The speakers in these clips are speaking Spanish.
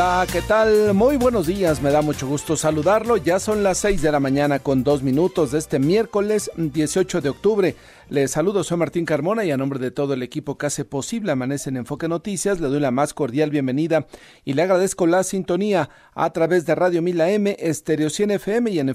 Hola, ¿qué tal? Muy buenos días, me da mucho gusto saludarlo. Ya son las 6 de la mañana con dos minutos de este miércoles 18 de octubre. Les saludo, soy Martín Carmona y a nombre de todo el equipo que hace posible Amanece en Enfoque Noticias, le doy la más cordial bienvenida y le agradezco la sintonía a través de Radio Mila M, Estereo 100 FM y en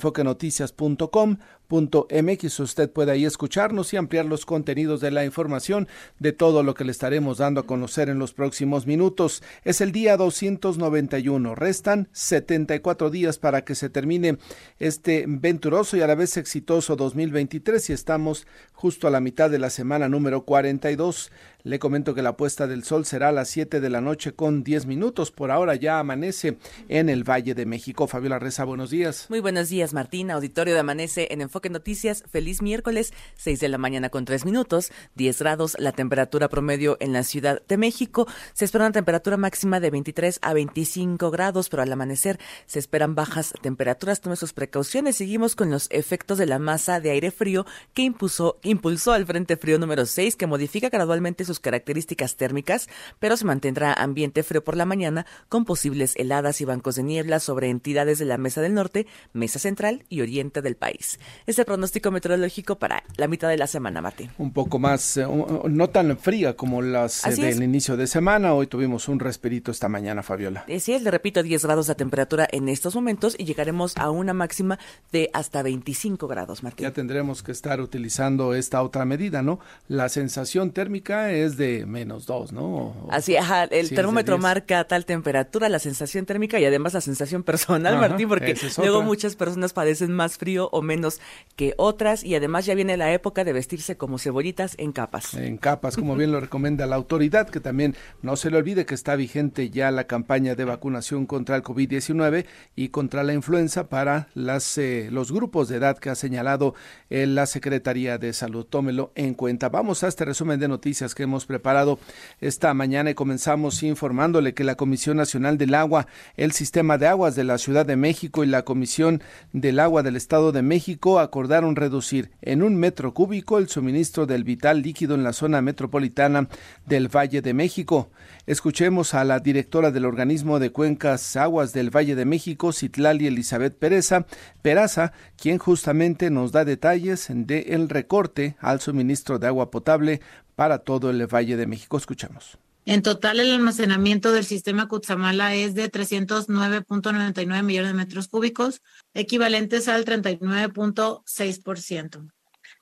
enfoquenoticias.com.mx. Usted puede ahí escucharnos y ampliar los contenidos de la información de todo lo que le estaremos dando a conocer en los próximos minutos. Es el día 291. Restan 74 días para que se termine este venturoso y a la vez exitoso 2023 y estamos justo a la mitad de la semana número 42. Le comento que la puesta del sol será a las 7 de la noche con 10 minutos. Por ahora ya amanece en el Valle de México. Fabiola Reza, buenos días. Muy buenos días, Martín. Auditorio de Amanece en Enfoque Noticias. Feliz miércoles, 6 de la mañana con 3 minutos, 10 grados la temperatura promedio en la Ciudad de México. Se espera una temperatura máxima de 23 a 25 grados, pero al amanecer se esperan bajas temperaturas. Tome sus precauciones. Seguimos con los efectos de la masa de aire frío que impulsó, impulsó al Frente Frío número 6, que modifica gradualmente su características térmicas, pero se mantendrá ambiente frío por la mañana con posibles heladas y bancos de niebla sobre entidades de la Mesa del Norte, Mesa Central y Oriente del país. Este pronóstico meteorológico para la mitad de la semana, Martín. Un poco más, eh, no tan fría como las eh, del inicio de semana. Hoy tuvimos un respirito esta mañana, Fabiola. Sí, le repito, 10 grados de temperatura en estos momentos y llegaremos a una máxima de hasta 25 grados, Martín. Ya tendremos que estar utilizando esta otra medida, ¿no? La sensación térmica es es de menos dos, ¿no? Así, ajá, el termómetro marca tal temperatura, la sensación térmica y además la sensación personal, Martín, porque luego muchas personas padecen más frío o menos que otras y además ya viene la época de vestirse como cebollitas en capas. En capas, como bien lo recomienda la autoridad, que también no se le olvide que está vigente ya la campaña de vacunación contra el COVID-19 y contra la influenza para las, eh, los grupos de edad que ha señalado eh, la Secretaría de Salud. Tómelo en cuenta. Vamos a este resumen de noticias que hemos preparado esta mañana y comenzamos informándole que la Comisión Nacional del Agua, el Sistema de Aguas de la Ciudad de México y la Comisión del Agua del Estado de México acordaron reducir en un metro cúbico el suministro del vital líquido en la zona metropolitana del Valle de México. Escuchemos a la directora del organismo de cuencas aguas del Valle de México, Citlali Elizabeth Pereza, Peraza, quien justamente nos da detalles del recorte al suministro de agua potable para todo el Valle de México. Escuchamos. En total, el almacenamiento del sistema Cutzamala es de 309.99 millones de metros cúbicos, equivalentes al 39.6%.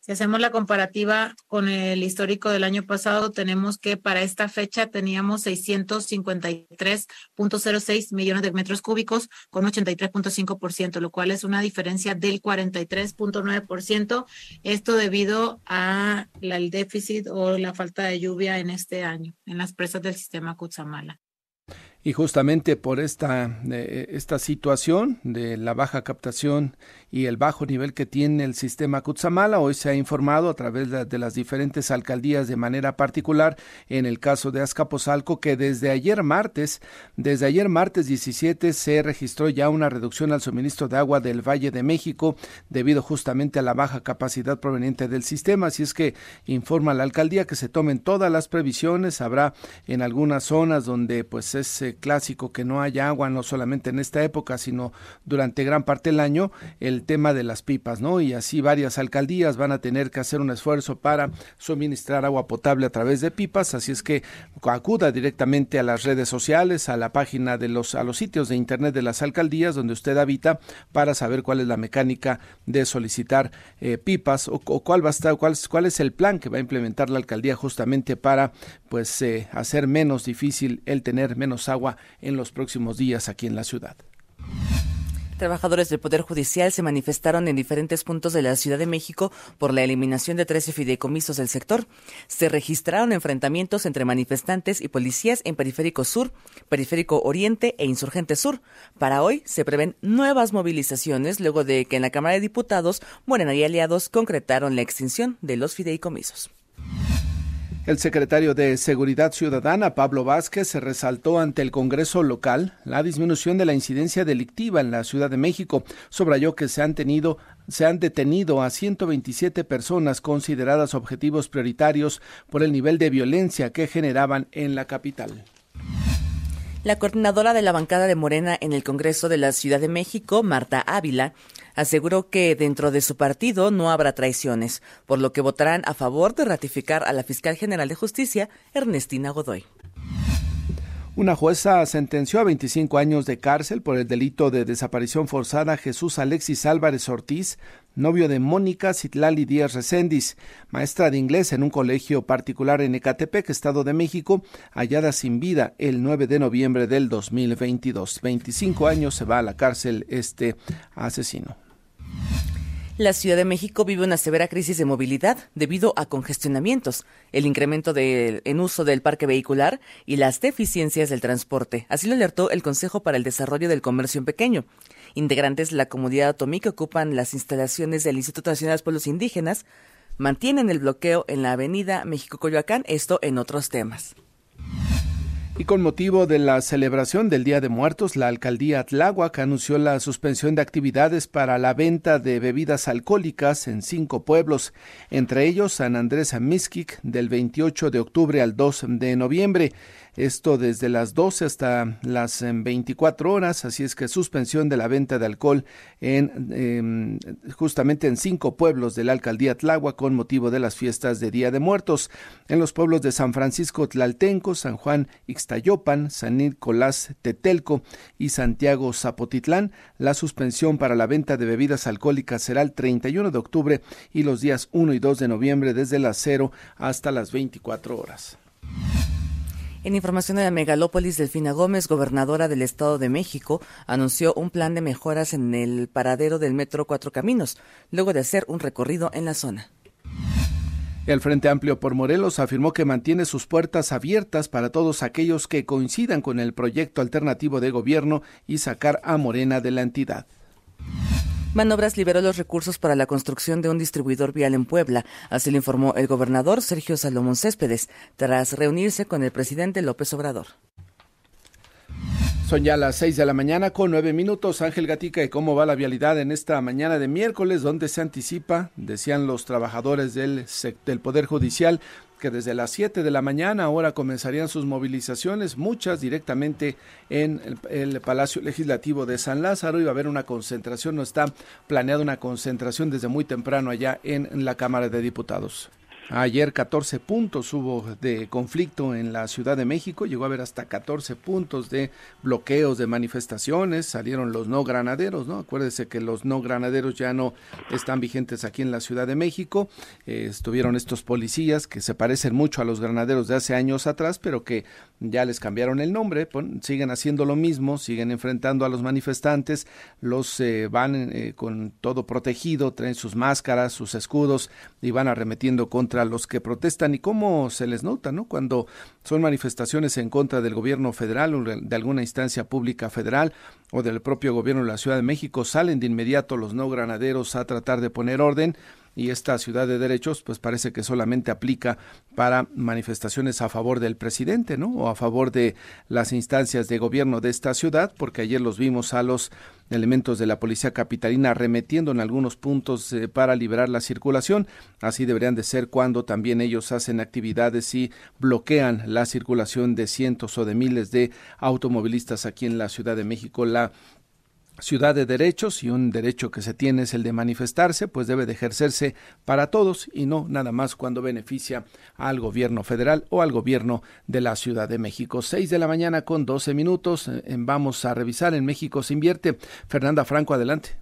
Si hacemos la comparativa con el histórico del año pasado, tenemos que para esta fecha teníamos 653.06 millones de metros cúbicos con 83.5%, lo cual es una diferencia del 43.9%. Esto debido a el déficit o la falta de lluvia en este año en las presas del sistema Cutzamala. Y justamente por esta, eh, esta situación de la baja captación y el bajo nivel que tiene el sistema Cutzamala, hoy se ha informado a través de, las diferentes alcaldías de manera particular, en el caso de Azcapotzalco, que desde ayer martes, desde ayer martes 17 se registró ya una reducción al suministro de agua del Valle de México debido justamente a la baja capacidad proveniente del sistema. Así es que informa la alcaldía que se tomen todas las previsiones. Habrá en algunas zonas donde pues es clásico que no haya agua, no solamente en esta época, sino durante gran parte del año, el tema de las pipas, ¿no? Y así varias alcaldías van a tener que hacer un esfuerzo para suministrar agua potable a través de pipas, así es que acuda directamente a las redes sociales, a la página de los, a los sitios de internet de las alcaldías donde usted habita para saber cuál es la mecánica de solicitar eh, pipas o, cuál va a estar, cuál, cuál es el plan que va a implementar la alcaldía justamente para pues eh, hacer menos difícil el tener menos agua en los próximos días aquí en la ciudad. Trabajadores del Poder Judicial se manifestaron en diferentes puntos de la Ciudad de México por la eliminación de 13 fideicomisos del sector. Se registraron enfrentamientos entre manifestantes y policías en Periférico Sur, Periférico Oriente e Insurgente Sur. Para hoy se prevén nuevas movilizaciones luego de que en la Cámara de Diputados Morena y aliados concretaron la extinción de los fideicomisos. El secretario de Seguridad Ciudadana, Pablo Vázquez, se resaltó ante el Congreso local la disminución de la incidencia delictiva en la Ciudad de México. Subrayó que se han tenido se han detenido a 127 personas consideradas objetivos prioritarios por el nivel de violencia que generaban en la capital. La coordinadora de la bancada de Morena en el Congreso de la Ciudad de México, Marta Ávila, aseguró que dentro de su partido no habrá traiciones, por lo que votarán a favor de ratificar a la fiscal general de justicia, Ernestina Godoy. Una jueza sentenció a 25 años de cárcel por el delito de desaparición forzada a Jesús Alexis Álvarez Ortiz, novio de Mónica Citlali Díaz Recendis, maestra de inglés en un colegio particular en Ecatepec, Estado de México, hallada sin vida el 9 de noviembre del 2022. 25 años se va a la cárcel este asesino. La Ciudad de México vive una severa crisis de movilidad debido a congestionamientos, el incremento de, en uso del parque vehicular y las deficiencias del transporte. Así lo alertó el Consejo para el Desarrollo del Comercio en Pequeño. Integrantes de la comunidad otomí que ocupan las instalaciones del Instituto Nacional de Pueblos Indígenas mantienen el bloqueo en la avenida México-Coyoacán, esto en otros temas. Y con motivo de la celebración del Día de Muertos, la alcaldía Tláhuac anunció la suspensión de actividades para la venta de bebidas alcohólicas en cinco pueblos, entre ellos San Andrés Amizquic del 28 de octubre al 2 de noviembre esto desde las 12 hasta las 24 em, horas, así es que suspensión de la venta de alcohol en em, justamente en cinco pueblos de la alcaldía Tláhuac con motivo de las fiestas de Día de Muertos. En los pueblos de San Francisco Tlaltenco, San Juan Ixtayopan, San Nicolás Tetelco y Santiago Zapotitlán, la suspensión para la venta de bebidas alcohólicas será el 31 de octubre y los días 1 y 2 de noviembre desde las 0 hasta las 24 horas. En información de la megalópolis, Delfina Gómez, gobernadora del Estado de México, anunció un plan de mejoras en el paradero del Metro Cuatro Caminos, luego de hacer un recorrido en la zona. El Frente Amplio por Morelos afirmó que mantiene sus puertas abiertas para todos aquellos que coincidan con el proyecto alternativo de gobierno y sacar a Morena de la entidad. Manobras liberó los recursos para la construcción de un distribuidor vial en Puebla, así lo informó el gobernador Sergio Salomón Céspedes, tras reunirse con el presidente López Obrador. Son ya las seis de la mañana con nueve minutos. Ángel Gatica, ¿y cómo va la vialidad en esta mañana de miércoles, donde se anticipa, decían los trabajadores del, del Poder Judicial, que desde las 7 de la mañana ahora comenzarían sus movilizaciones, muchas directamente en el, Palacio Legislativo de San Lázaro. Iba a haber una concentración, no está planeada una concentración desde muy temprano allá en la Cámara de Diputados. Ayer 14 puntos hubo de conflicto en la Ciudad de México, llegó a haber hasta 14 puntos de bloqueos de manifestaciones, salieron los no granaderos, ¿no? Acuérdese que los no granaderos ya no están vigentes aquí en la Ciudad de México, eh, estuvieron estos policías que se parecen mucho a los granaderos de hace años atrás, pero que ya les cambiaron el nombre, siguen haciendo lo mismo, siguen enfrentando a los manifestantes, los eh, van eh, con todo protegido, traen sus máscaras, sus escudos y van arremetiendo contra los que protestan y cómo se les nota, ¿no? Cuando son manifestaciones en contra del gobierno federal o de alguna instancia pública federal o del propio gobierno de la Ciudad de México, salen de inmediato los no granaderos a tratar de poner orden y esta ciudad de derechos pues parece que solamente aplica para manifestaciones a favor del presidente, ¿no? O a favor de las instancias de gobierno de esta ciudad, porque ayer los vimos a los elementos de la policía capitalina arremetiendo en algunos puntos eh, para liberar la circulación. Así deberían de ser cuando también ellos hacen actividades y bloquean la circulación de cientos o de miles de automovilistas aquí en la Ciudad de México. La ciudad de derechos y un derecho que se tiene es el de manifestarse, pues debe de ejercerse para todos y no nada más cuando beneficia al gobierno federal o al gobierno de la Ciudad de México. Seis de la mañana con doce minutos. Eh, vamos a revisar en México se invierte. Fernanda Franco, adelante.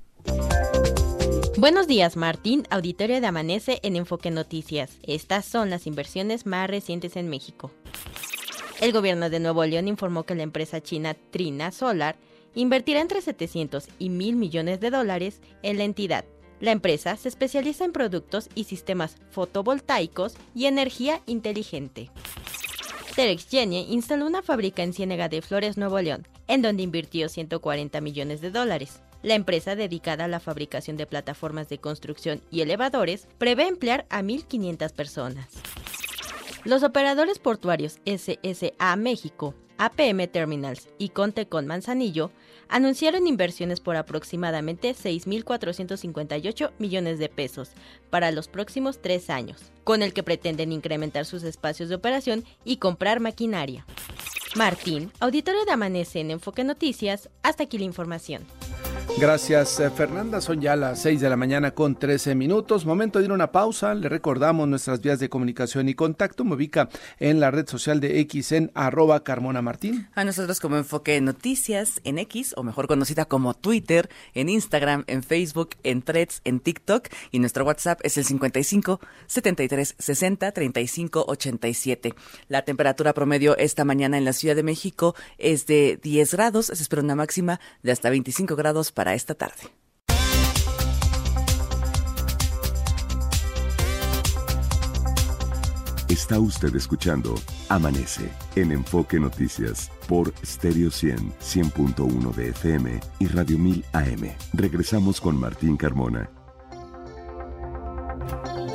Buenos días, Martín, auditorio de Amanece en Enfoque Noticias. Estas son las inversiones más recientes en México. El gobierno de Nuevo León informó que la empresa china Trina Solar invertirá entre 700 y 1.000 millones de dólares en la entidad. La empresa se especializa en productos y sistemas fotovoltaicos y energía inteligente. Terex Genie instaló una fábrica en Ciénega de Flores, Nuevo León, en donde invirtió 140 millones de dólares. La empresa dedicada a la fabricación de plataformas de construcción y elevadores prevé emplear a 1.500 personas. Los operadores portuarios SSA México, APM Terminals y Conte con Manzanillo anunciaron inversiones por aproximadamente 6.458 millones de pesos para los próximos tres años, con el que pretenden incrementar sus espacios de operación y comprar maquinaria. Martín, auditorio de Amanece en Enfoque Noticias, hasta aquí la información. Gracias, eh, Fernanda. Son ya las 6 de la mañana con 13 minutos. Momento de ir a una pausa. Le recordamos nuestras vías de comunicación y contacto. Me ubica en la red social de X en arroba Carmona Martín. A nosotros como Enfoque Noticias en X, o mejor conocida como Twitter, en Instagram, en Facebook, en Threads, en TikTok. Y nuestro WhatsApp es el 55 73 60 35 87. La temperatura promedio esta mañana en la Ciudad de México es de 10 grados. Se espera una máxima de hasta 25 grados para esta tarde. Está usted escuchando Amanece en Enfoque Noticias por Stereo 100, 100.1 de FM y Radio 1000 AM. Regresamos con Martín Carmona.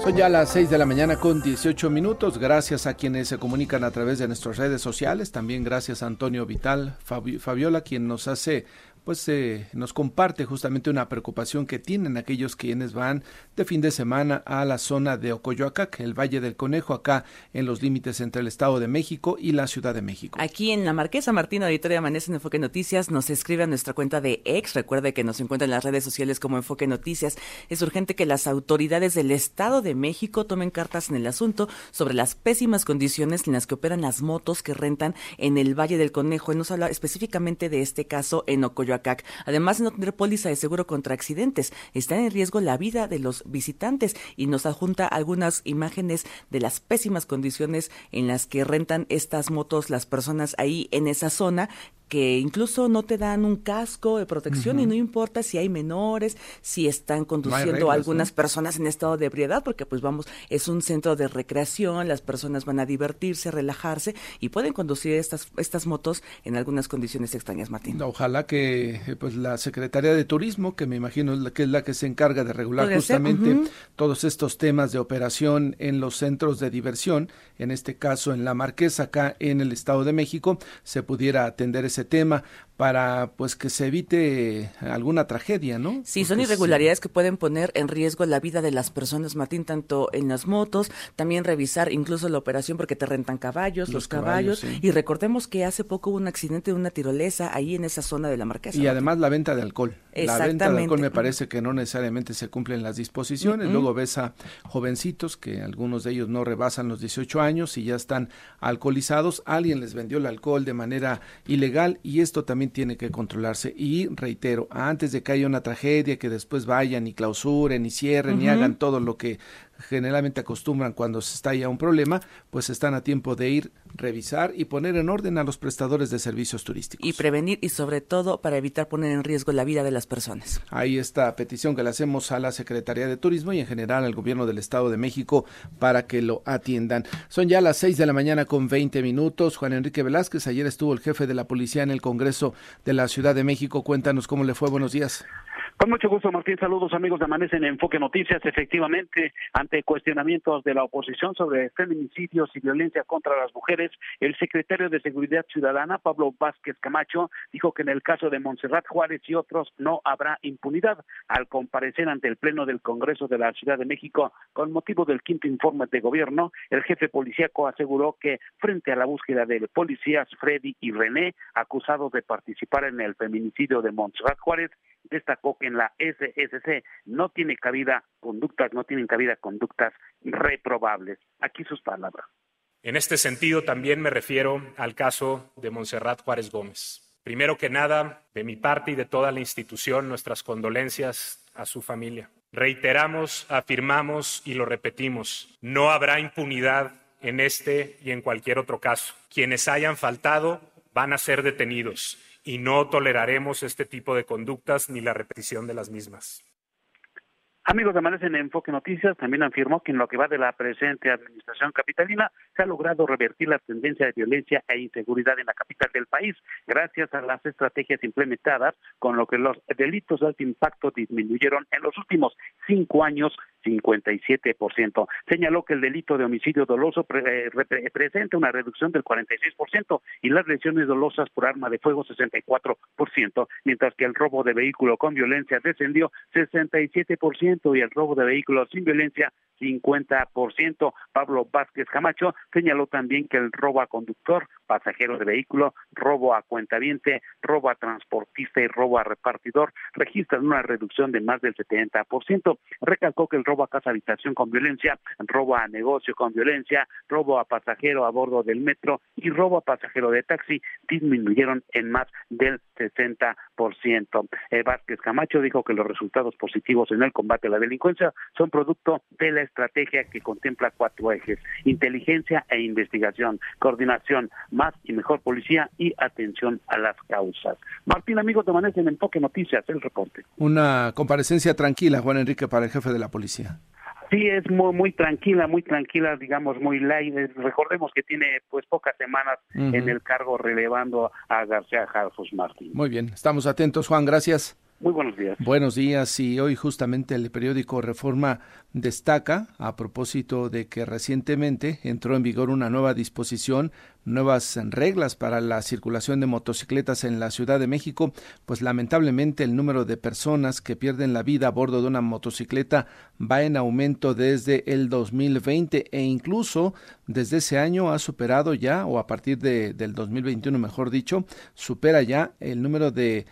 Son ya las 6 de la mañana con 18 minutos. Gracias a quienes se comunican a través de nuestras redes sociales. También gracias a Antonio Vital Fabiola, quien nos hace pues nos comparte justamente una preocupación que tienen aquellos quienes van de fin de semana a la zona de Ocoyoacac, el Valle del Conejo, acá en los límites entre el Estado de México y la Ciudad de México. Aquí en la Marquesa Martina, Auditoria Amanece en Enfoque Noticias, nos escribe a nuestra cuenta de ex. Recuerde que nos encuentra en las redes sociales como Enfoque Noticias. Es urgente que las autoridades del Estado de México tomen cartas en el asunto sobre las pésimas condiciones en las que operan las motos que rentan en el Valle del Conejo. Y nos habla específicamente de este caso en Ocoyoacac Además de no tener póliza de seguro contra accidentes, está en riesgo la vida de los visitantes y nos adjunta algunas imágenes de las pésimas condiciones en las que rentan estas motos las personas ahí en esa zona que incluso no te dan un casco de protección y no importa si hay menores, si están conduciendo algunas personas en estado de ebriedad, porque pues vamos, es un centro de recreación, las personas van a divertirse, relajarse y pueden conducir estas, estas motos en algunas condiciones extrañas, Martín. Ojalá que pues la Secretaría de Turismo, que me imagino es la que es la que se encarga de regular justamente todos estos temas de operación en los centros de diversión, en este caso en la Marquesa, acá en el Estado de México, se pudiera atender ese tema para pues que se evite alguna tragedia, ¿no? Sí, son irregularidades que pueden poner en riesgo la vida de las personas, Martín, tanto en las motos, también revisar incluso la operación porque te rentan caballos, los, caballos, y recordemos que hace poco hubo un accidente de una tirolesa ahí en esa zona de la Marquesa. Y además la venta de alcohol. La venta de alcohol me parece que no necesariamente se cumplen las disposiciones, luego ves a jovencitos que algunos de ellos no rebasan los 18 años y ya están alcoholizados, alguien les vendió el alcohol de manera ilegal y esto también tiene que controlarse. Y reitero, antes de que haya una tragedia, que después vayan y clausuren y cierren y hagan todo lo que generalmente acostumbran cuando se está ya un problema, pues están a tiempo de ir, revisar y poner en orden a los prestadores de servicios turísticos. Y prevenir y sobre todo para evitar poner en riesgo la vida de las personas. Ahí está petición que le hacemos a la Secretaría de Turismo y en general al gobierno del Estado de México para que lo atiendan. Son ya las 6 de la mañana con 20 minutos. Juan Enrique Velázquez, ayer estuvo el jefe de la policía en el Congreso de la Ciudad de México. Cuéntanos cómo le fue. Buenos días. Con mucho gusto, Martín. Saludos, amigos de Amanece en Enfoque Noticias. Efectivamente, ante cuestionamientos de la oposición sobre feminicidios y violencia contra las mujeres, el secretario de Seguridad Ciudadana, Pablo Vázquez Camacho, dijo que en el caso de Montserrat Juárez y otros no habrá impunidad. Al comparecer ante el Pleno del Congreso de la Ciudad de México con motivo del quinto informe de gobierno, el jefe policíaco aseguró que frente a la búsqueda de policías Freddy y René, acusados de participar en el feminicidio de Montserrat Juárez, destacó que en la SSC no tiene cabida conductas, no tienen cabida conductas reprobables. Aquí sus palabras. En este sentido, también me refiero al caso de Montserrat Juárez Gómez. Primero que nada, de mi parte y de toda la institución, nuestras condolencias a su familia. Reiteramos, afirmamos y lo repetimos, no habrá impunidad en este y en cualquier otro caso. Quienes hayan faltado van a ser detenidos y no toleraremos este tipo de conductas ni la repetición de las mismas. Amigos de Amanece en Enfoque Noticias también afirmó que en lo que va de la presente administración capitalina se ha logrado revertir la tendencia de violencia e inseguridad en la capital del país gracias a las estrategias implementadas con lo que los delitos de alto impacto disminuyeron en los últimos cinco años 57%. Señaló que el delito de homicidio doloso eh, representa una reducción del 46% y las lesiones dolosas por arma de fuego 64%, mientras que el robo de vehículo con violencia descendió 67% y el robo de vehículos sin violencia 50%. Pablo Vázquez Camacho señaló también que el robo a conductor, pasajero de vehículo, robo a cuentaviente, robo a transportista y robo a repartidor registran una reducción de más del 70%. Recalcó que el robo a casa habitación con violencia, robo a negocio con violencia, robo a pasajero a bordo del metro y robo a pasajero de taxi disminuyeron en más del 60%. Eh, Vázquez Camacho dijo que los resultados positivos en el combate a la delincuencia son producto de la estrategia que contempla cuatro ejes, inteligencia e investigación, coordinación, más y mejor policía y atención a las causas. Martín, amigos de Manés en Enfoque Noticias, el reporte. Una comparecencia tranquila, Juan Enrique, para el jefe de la policía. Sí, es muy muy tranquila, muy tranquila, digamos, muy light. Recordemos que tiene pues pocas semanas en el cargo relevando a García Jarfos Martín. Muy bien, estamos atentos, Juan, gracias. Muy buenos días. Buenos días y hoy justamente el periódico Reforma destaca a propósito de que recientemente entró en vigor una nueva disposición nuevas reglas para la circulación de motocicletas en la Ciudad de México, pues lamentablemente el número de personas que pierden la vida a bordo de una motocicleta va en aumento desde el 2020 e incluso desde ese año ha superado ya, o a partir de, del 2021 mejor dicho, supera ya el número de,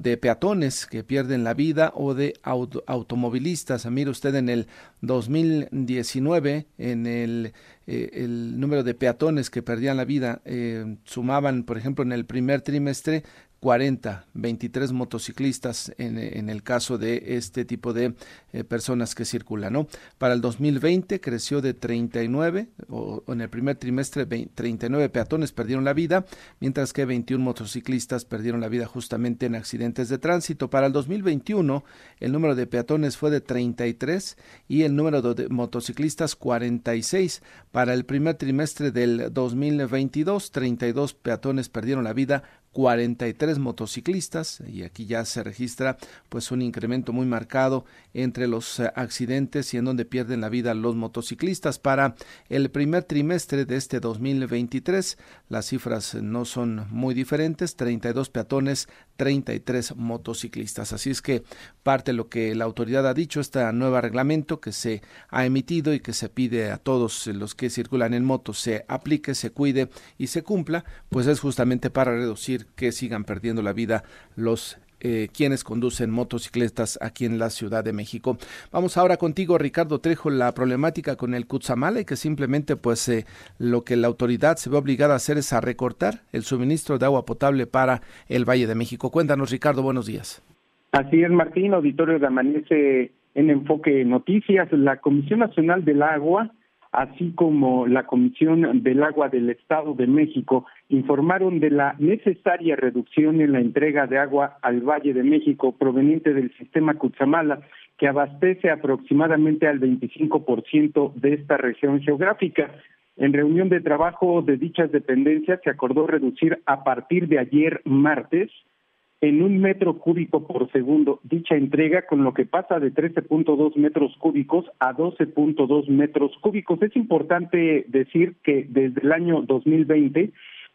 de peatones que pierden la vida o de automovilistas. Mire usted en el 2019, en el eh, el número de peatones que perdían la vida eh, sumaban, por ejemplo, en el primer trimestre 40, 23 motociclistas en, en, el caso de este tipo de eh, personas que circulan. Para el 2020 creció de 39, o, en el primer trimestre 39 peatones perdieron la vida, mientras que 21 motociclistas perdieron la vida justamente en accidentes de tránsito. Para el 2021 el número de peatones fue de 33 y el número de motociclistas 46. Para el primer trimestre del 2022 32 peatones perdieron la vida, 43 motociclistas y aquí ya se registra pues un incremento muy marcado entre los eh, accidentes y en donde pierden la vida los motociclistas. Para el primer trimestre de este 2023 las cifras no son muy diferentes 32 peatones 33 motociclistas. Así es que parte de lo que la autoridad ha dicho este nuevo reglamento que se ha emitido y que se pide a todos los que circulan en moto se aplique se cuide y se cumpla pues es justamente para reducir que sigan perdiendo la vida los eh, quienes conducen motocicletas aquí en la Ciudad de México. Vamos ahora contigo, Ricardo Trejo, la problemática con el y que simplemente pues eh, lo que la autoridad se ve obligada a hacer es a recortar el suministro de agua potable para el Valle de México. Cuéntanos, Ricardo, buenos días. Así es, Martín, auditorio de Amanece en Enfoque Noticias. La Comisión Nacional del Agua así como la Comisión del Agua del Estado de México, informaron de la necesaria reducción en la entrega de agua al Valle de México proveniente del sistema Cutzamala, que abastece aproximadamente al 25% de esta región geográfica. En reunión de trabajo de dichas dependencias se acordó reducir a partir de ayer martes en un metro cúbico por segundo dicha entrega, con lo que pasa de 13.2 metros cúbicos a 12.2 metros cúbicos. Es importante decir que desde el año 2020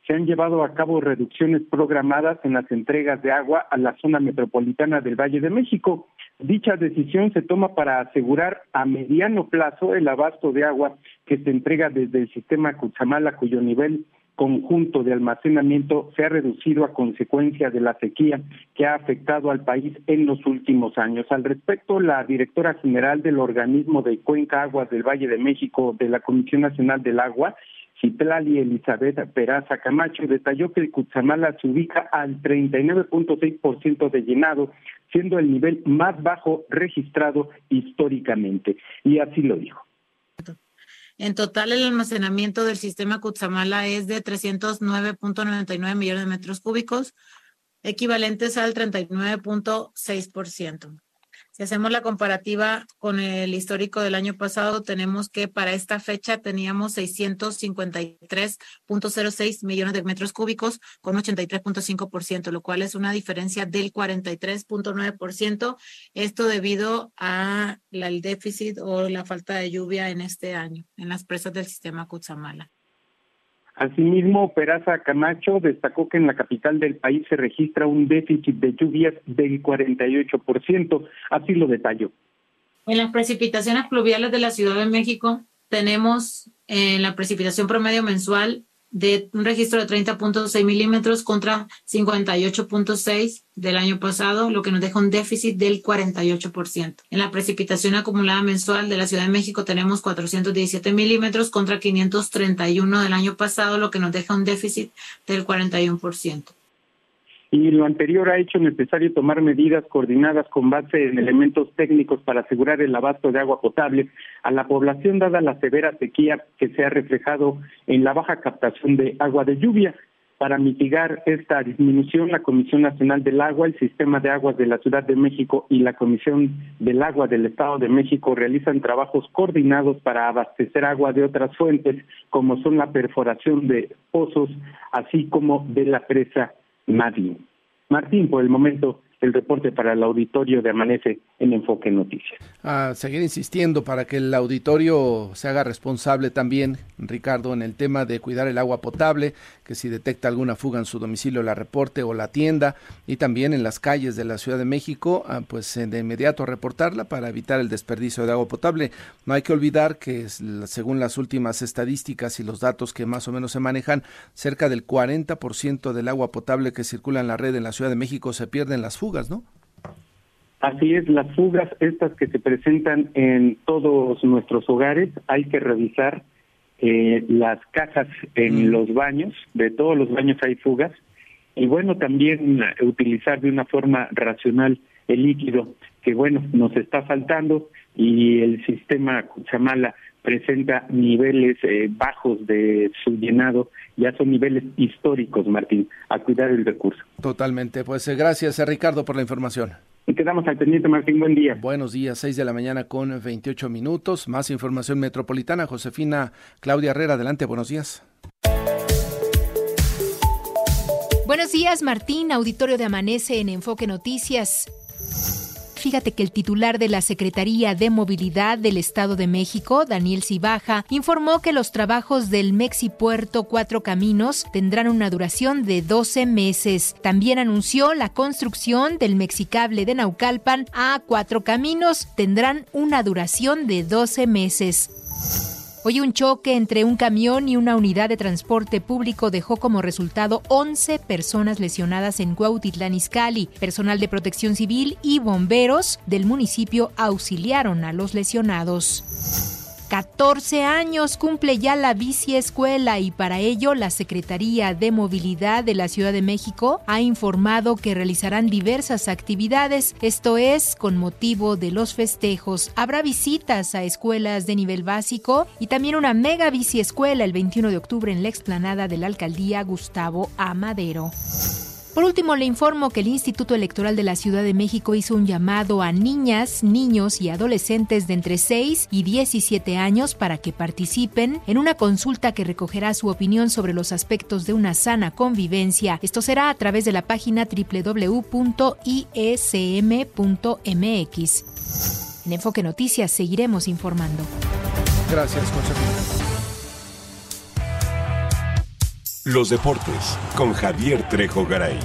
se han llevado a cabo reducciones programadas en las entregas de agua a la zona metropolitana del Valle de México. Dicha decisión se toma para asegurar a mediano plazo el abasto de agua que se entrega desde el sistema Cuchamala, cuyo nivel conjunto de almacenamiento se ha reducido a consecuencia de la sequía que ha afectado al país en los últimos años. Al respecto, la directora general del organismo de Cuenca Aguas del Valle de México de la Comisión Nacional del Agua, Citlali Elizabeth Peraza Camacho, detalló que el Cutzamala se ubica al 39.6% de llenado, siendo el nivel más bajo registrado históricamente. Y así lo dijo. En total, el almacenamiento del sistema Cutzamala es de 309.99 millones de metros cúbicos, equivalentes al 39.6%. Si hacemos la comparativa con el histórico del año pasado, tenemos que para esta fecha teníamos 653.06 millones de metros cúbicos con 83.5%, lo cual es una diferencia del 43.9%. Esto debido a el déficit o la falta de lluvia en este año en las presas del sistema Cutzamala. Asimismo, Peraza Camacho destacó que en la capital del país se registra un déficit de lluvias del 48%. Así lo detalló. En las precipitaciones pluviales de la Ciudad de México tenemos en la precipitación promedio mensual de un registro de 30.6 milímetros contra 58.6 del año pasado, lo que nos deja un déficit del 48%. En la precipitación acumulada mensual de la Ciudad de México tenemos 417 milímetros contra 531 del año pasado, lo que nos deja un déficit del 41% y lo anterior ha hecho necesario tomar medidas coordinadas con base en elementos técnicos para asegurar el abasto de agua potable a la población dada la severa sequía que se ha reflejado en la baja captación de agua de lluvia. Para mitigar esta disminución, la Comisión Nacional del Agua, el Sistema de Aguas de la Ciudad de México y la Comisión del Agua del Estado de México realizan trabajos coordinados para abastecer agua de otras fuentes, como son la perforación de pozos, así como de la presa Martín. Martín, por el momento, el reporte para el auditorio de Amanece en Enfoque Noticias. A seguir insistiendo para que el auditorio se haga responsable también, Ricardo, en el tema de cuidar el agua potable, que si detecta alguna fuga en su domicilio la reporte o la tienda, y también en las calles de la Ciudad de México, ah, pues eh, de inmediato reportarla para evitar el desperdicio de agua potable. No hay que olvidar que según las últimas estadísticas y los datos que más o menos se manejan, cerca del 40% del agua potable que circula en la red en la Ciudad de México se pierde en las fugas, ¿no? Así es, las fugas, estas que se presentan en todos nuestros hogares, hay que revisar eh, las cajas en mm. los baños, de todos los baños hay fugas, y bueno, también utilizar de una forma racional el líquido, que bueno, nos está faltando y el sistema Cuchamala presenta niveles eh, bajos de su llenado, ya son niveles históricos, Martín, a cuidar el recurso. Totalmente, pues eh, gracias Ricardo por la información. Y quedamos al pendiente, Martín. Buen día. Buenos días, 6 de la mañana con 28 minutos. Más información metropolitana. Josefina Claudia Herrera, adelante, buenos días. Buenos días, Martín. Auditorio de Amanece en Enfoque Noticias. Fíjate que el titular de la Secretaría de Movilidad del Estado de México, Daniel Cibaja, informó que los trabajos del Mexi Puerto Cuatro Caminos tendrán una duración de 12 meses. También anunció la construcción del Mexicable de Naucalpan a Cuatro Caminos tendrán una duración de 12 meses. Hoy un choque entre un camión y una unidad de transporte público dejó como resultado 11 personas lesionadas en Cuautitlán Izcalli. Personal de protección civil y bomberos del municipio auxiliaron a los lesionados. 14 años cumple ya la bici escuela y para ello la Secretaría de Movilidad de la Ciudad de México ha informado que realizarán diversas actividades, esto es, con motivo de los festejos. Habrá visitas a escuelas de nivel básico y también una mega bici escuela el 21 de octubre en la explanada de la alcaldía Gustavo Amadero. Por último, le informo que el Instituto Electoral de la Ciudad de México hizo un llamado a niñas, niños y adolescentes de entre 6 y 17 años para que participen en una consulta que recogerá su opinión sobre los aspectos de una sana convivencia. Esto será a través de la página www.ism.mx. En Enfoque Noticias seguiremos informando. Gracias, José. Los deportes con Javier Trejo Garay.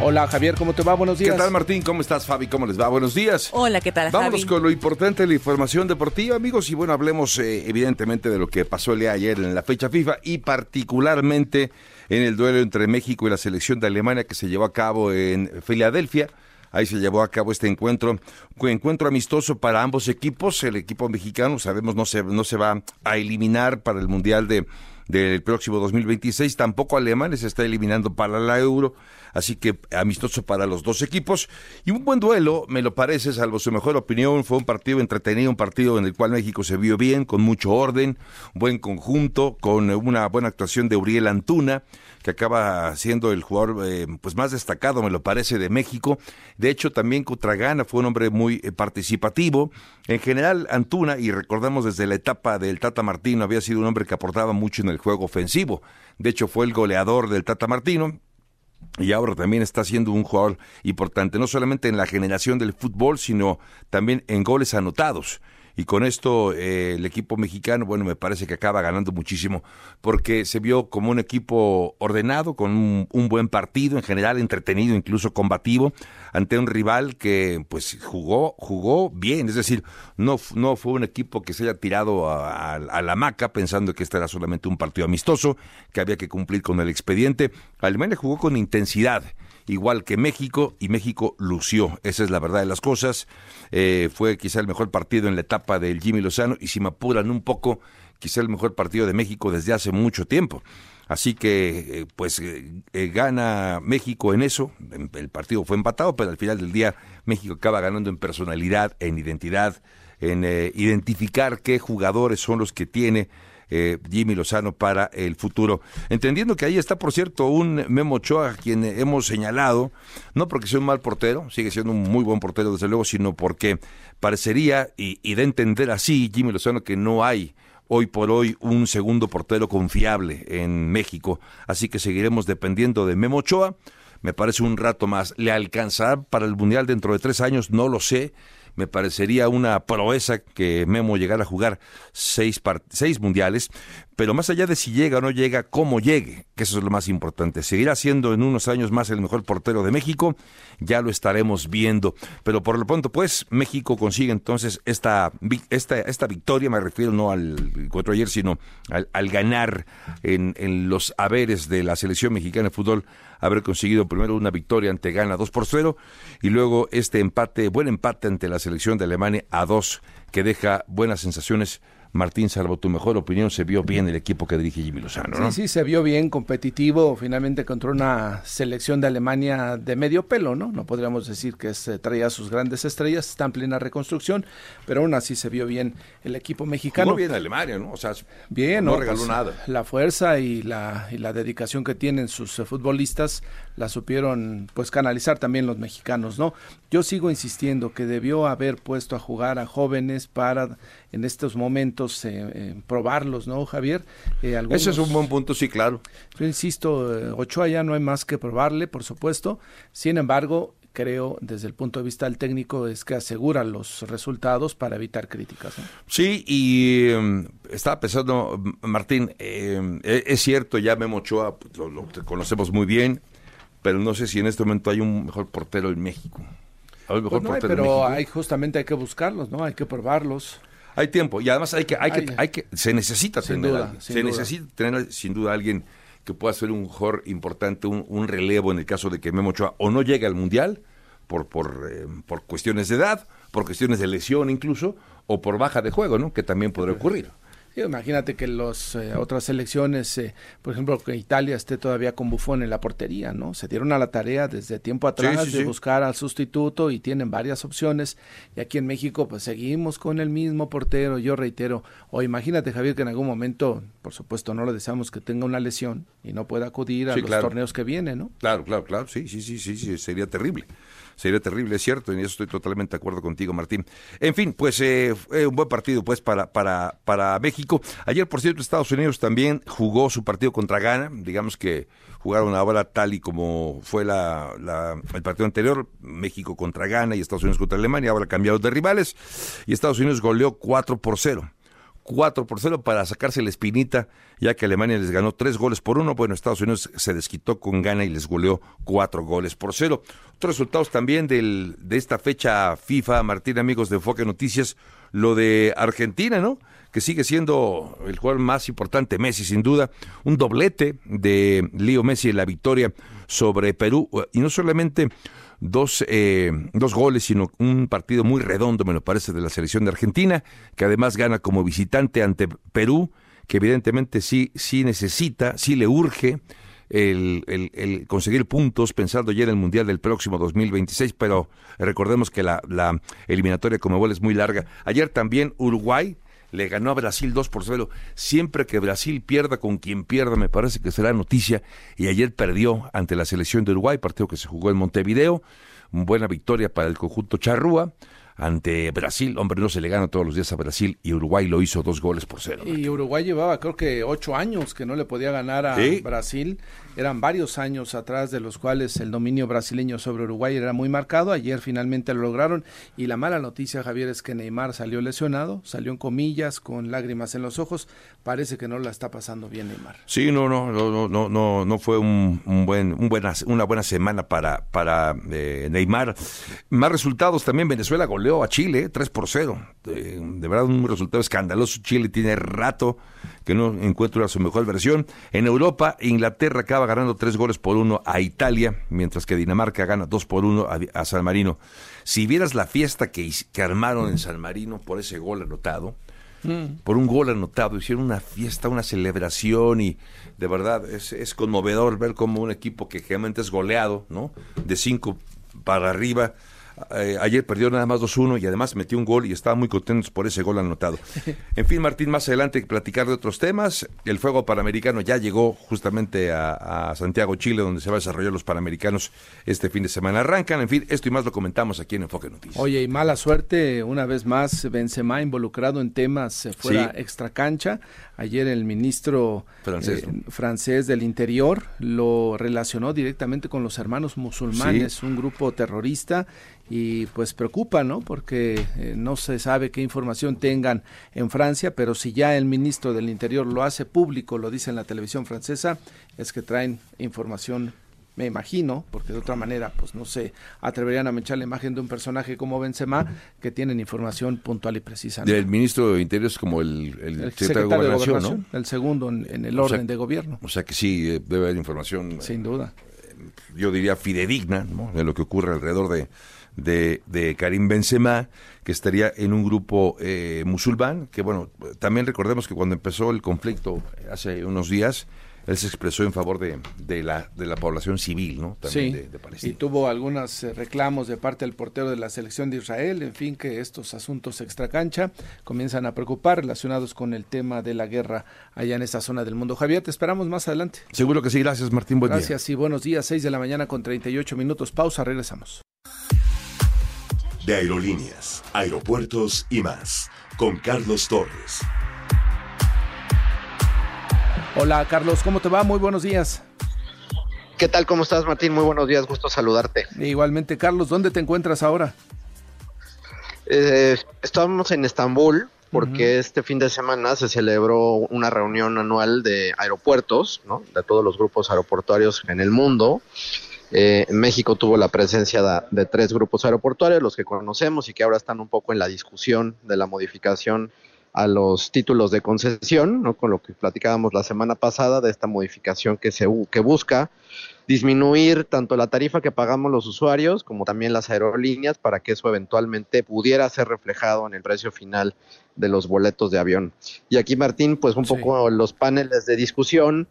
Hola Javier, ¿cómo te va? Buenos días. ¿Qué tal Martín? ¿Cómo estás Fabi? ¿Cómo les va? Buenos días. Hola, ¿qué tal? Vámonos con lo importante de la información deportiva, amigos. Y bueno, hablemos eh, evidentemente de lo que pasó el día de ayer en la fecha FIFA y particularmente en el duelo entre México y la selección de Alemania que se llevó a cabo en Filadelfia. Ahí se llevó a cabo este encuentro, un encuentro amistoso para ambos equipos. El equipo mexicano, sabemos, no se, no se va a eliminar para el Mundial de del próximo 2026. Tampoco Alemania se está eliminando para la Euro. Así que amistoso para los dos equipos. Y un buen duelo, me lo parece, salvo su mejor opinión. Fue un partido entretenido, un partido en el cual México se vio bien, con mucho orden, buen conjunto, con una buena actuación de Uriel Antuna que acaba siendo el jugador eh, pues más destacado, me lo parece, de México. De hecho, también Cutragana fue un hombre muy eh, participativo. En general, Antuna, y recordamos desde la etapa del Tata Martino, había sido un hombre que aportaba mucho en el juego ofensivo. De hecho, fue el goleador del Tata Martino, y ahora también está siendo un jugador importante, no solamente en la generación del fútbol, sino también en goles anotados y con esto eh, el equipo mexicano, bueno, me parece que acaba ganando muchísimo porque se vio como un equipo ordenado, con un, buen partido en general, entretenido, incluso combativo, ante un rival que pues jugó, jugó bien, es decir, no, no fue un equipo que se haya tirado a, a la maca pensando que este era solamente un partido amistoso, que había que cumplir con el expediente. Alemania jugó con intensidad igual que México, y México lució. Esa es la verdad de las cosas. Eh, fue quizá el mejor partido en la etapa del Jimmy Lozano, y si me apuran un poco, quizá el mejor partido de México desde hace mucho tiempo. Así que, eh, pues, eh, gana México en eso. El partido fue empatado, pero al final del día México acaba ganando en personalidad, en identidad, en identificar qué jugadores son los que tiene eh, Jimmy Lozano para el futuro. Entendiendo que ahí está, por cierto, un Memo Ochoa, quien hemos señalado, no porque sea un mal portero, sigue siendo un muy buen portero, desde luego, sino porque parecería, y, y de entender así, Jimmy Lozano, que no hay hoy por hoy un segundo portero confiable en México. Así que seguiremos dependiendo de Memo Ochoa. Me parece un rato más. ¿Le alcanzará para el Mundial dentro de tres años? No lo sé me parecería una proeza que Memo llegara a jugar seis, seis mundiales, pero más allá de si llega o no llega, cómo llegue, que eso es lo más importante. Seguirá siendo en unos años más el mejor portero de México, ya lo estaremos viendo. Pero por lo pronto, pues, México consigue entonces esta, esta, esta victoria, me refiero no al encuentro ayer, sino al, ganar en, en, los haberes de la selección mexicana de fútbol, haber conseguido primero una victoria ante Ghana 2 por 0 y luego este empate, buen empate ante la selección de Alemania a 2, que deja buenas sensaciones Martín, salvo tu mejor opinión, se vio bien el equipo que dirige Jimmy Lozano, ¿no? Sí, sí, se vio bien, competitivo, finalmente contra una selección de Alemania de medio pelo, ¿no? No podríamos decir que se traía sus grandes estrellas, está en plena reconstrucción, pero aún así se vio bien el equipo mexicano. Jugó bien Alemania, ¿no? O sea, bien, no, regaló pues, nada. La fuerza y la, y la dedicación que tienen sus eh, futbolistas la supieron pues canalizar también los mexicanos, ¿no? Yo sigo insistiendo que debió haber puesto a jugar a jóvenes para en estos momentos eh, eh, probarlos, ¿no, Javier? Eh, Ese es un buen punto, sí, claro. Yo insisto, Ochoa ya no hay más que probarle, por supuesto. Sin embargo, creo, desde el punto de vista del técnico, es que asegura los resultados para evitar críticas. Sí, y em, estaba pensando, Martín, em, e, es cierto, ya Memo Ochoa pues, lo, conocemos muy bien, pero no sé si en este momento hay un mejor portero en México. Pues pero hay, justamente hay que buscarlos, ¿no? Hay que probarlos. Hay tiempo. Y además hay que, hay que, hay que, se necesita tener, se necesita tener sin duda alguien que pueda ser un jugador importante, un, relevo en el caso de que Memo Ochoa o no llegue al mundial por por, eh, por cuestiones de edad, por cuestiones de lesión incluso, o por baja de juego, ¿no? Que también podría ocurrir imagínate que las eh, otras selecciones, eh, por ejemplo, que Italia esté todavía con Bufón en la portería, ¿no? Se dieron a la tarea desde tiempo atrás de buscar al sustituto y tienen varias opciones. Y aquí en México, pues seguimos con el mismo portero. Yo reitero, o imagínate, Javier, que en algún momento, por supuesto, no le deseamos que tenga una lesión y no pueda acudir a los torneos que vienen, ¿no? Claro, claro, claro. Sí, sí, sí, sí, sí sería terrible sería terrible, es cierto, y eso estoy totalmente de acuerdo contigo, Martín. En fin, pues eh, un buen partido pues para, para, para México. Ayer, por cierto, Estados Unidos también jugó su partido contra Ghana, digamos que jugaron ahora tal y como fue la, el partido anterior, México contra Ghana y Estados Unidos contra Alemania, ahora cambiados de rivales, y Estados Unidos goleó 4 por 0. 4 por 0 para sacarse la espinita, ya que Alemania les ganó 3 goles por 1. Bueno, Estados Unidos se desquitó con gana y les goleó 4 goles por 0. Otros resultados también del, de esta fecha FIFA, Martín, amigos de Enfoque Noticias, lo de Argentina, ¿no? Que sigue siendo el jugador más importante, Messi, sin duda. Un doblete de Leo Messi en la victoria sobre Perú. Y no solamente dos, eh, dos goles, sino un partido muy redondo, me lo parece, de la selección de Argentina, que además gana como visitante ante Perú, que evidentemente sí, sí necesita, sí le urge el, el, conseguir puntos pensando ya en el Mundial del próximo 2026, pero recordemos que la, la eliminatoria como es muy larga. Ayer también Uruguay le ganó a Brasil 2 por 0. Siempre que Brasil pierda con quien pierda, me parece que será noticia. Y ayer perdió ante la selección de Uruguay, partido que se jugó en Montevideo. Buena victoria para el conjunto Charrúa ante Brasil. Hombre, no se le gana todos los días a Brasil y Uruguay lo hizo dos goles por cero. Y Uruguay llevaba creo que ocho años que no le podía ganar a Brasil eran varios años atrás de los cuales el dominio brasileño sobre Uruguay era muy marcado. Ayer finalmente lo lograron y la mala noticia, Javier, es que Neymar salió lesionado, salió en comillas, con lágrimas en los ojos. Parece que no la está pasando bien Neymar. Sí, no, no, no, no, no, no fue un, buen, un buena, una buena semana para, para eh, Neymar. Más resultados también. Venezuela goleó a Chile 3 por 0. de verdad, un resultado escandaloso. Chile tiene rato que no encuentra su mejor versión. En Europa, Inglaterra acaba ganando tres goles por uno a Italia, mientras que Dinamarca gana dos por uno a, San Marino. Si vieras la fiesta que, que armaron en San Marino por ese gol anotado, mm. por un gol anotado, hicieron una fiesta, una celebración y de verdad es, es conmovedor ver cómo un equipo que generalmente es goleado, ¿no? De cinco para arriba, eh, ayer perdió nada más 2-1 y además metió un gol y estaba muy contentos por ese gol anotado. En fin, Martín, más adelante platicar de otros temas. El fuego panamericano ya llegó justamente a, Santiago, Chile, donde se va a desarrollar los panamericanos este fin de semana. Arrancan, en fin, esto y más lo comentamos aquí en Enfoque Noticias. Oye, y mala suerte, una vez más, Benzema involucrado en temas fuera extra cancha. Ayer el ministro francés, eh, francés, del Interior lo relacionó directamente con los hermanos musulmanes, un grupo terrorista y pues preocupa, ¿no? Porque eh, no se sabe qué información tengan en Francia, pero si ya el ministro del Interior lo hace público, lo dice en la televisión francesa, es que traen información me imagino, porque de otra manera, pues no se atreverían a echar la imagen de un personaje como Benzema, que tienen información puntual y precisa. El ministro de Interior es como el, el, secretario, de Gobernación, ¿no? El segundo en, el orden de gobierno. O sea que sí, eh, debe haber información. Sin duda. Eh, yo diría fidedigna, ¿no? De lo que ocurre alrededor de, de, de Karim Benzema, que estaría en un grupo eh, musulmán, que bueno, también recordemos que cuando empezó el conflicto hace unos días, él se expresó en favor de, de, la, de la población civil, ¿no? También de, Palestina. Y tuvo algunos eh, reclamos de parte del portero de la selección de Israel, en fin, que estos asuntos extracancha comienzan a preocupar relacionados con el tema de la guerra allá en esa zona del mundo. Javier, te esperamos más adelante. Seguro que sí, gracias Martín, buen gracias y buenos días, 6 de la mañana con 38 minutos, pausa, regresamos de aerolíneas, aeropuertos y más, con Carlos Torres. Hola Carlos, ¿cómo te va? Muy buenos días. ¿Qué tal? ¿Cómo estás, Martín? Muy buenos días, gusto saludarte. Igualmente, Carlos, ¿dónde te encuentras ahora? Eh, estamos en Estambul porque este fin de semana se celebró una reunión anual de aeropuertos, ¿no? de todos los grupos aeroportuarios en el mundo. Eh, México tuvo la presencia de, tres grupos aeroportuarios, los que conocemos y que ahora están un poco en la discusión de la modificación a los títulos de concesión, ¿no? con lo que platicábamos la semana pasada de esta modificación que, se, que busca disminuir tanto la tarifa que pagamos los usuarios como también las aerolíneas para que eso eventualmente pudiera ser reflejado en el precio final de los boletos de avión. Y aquí, Martín, pues un poco los paneles de discusión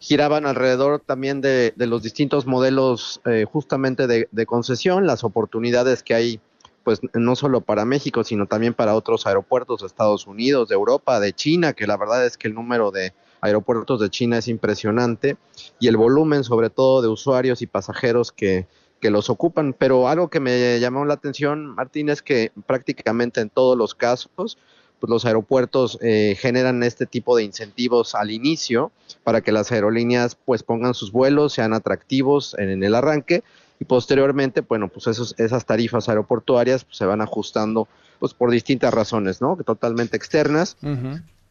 giraban alrededor también de, los distintos modelos eh, justamente de, concesión, las oportunidades que hay, pues no solo para México, sino también para otros aeropuertos de Estados Unidos, de Europa, de China, que la verdad es que el número de aeropuertos de China es impresionante y el volumen sobre todo de usuarios y pasajeros que, que los ocupan. Pero algo que me llamó la atención, Martín, es que prácticamente en todos los casos, pues los aeropuertos eh, generan este tipo de incentivos al inicio para que las aerolíneas pues pongan sus vuelos, sean atractivos en, el arranque y posteriormente, bueno, pues esos, esas tarifas aeroportuarias pues, se van ajustando pues por distintas razones, ¿no? Totalmente externas.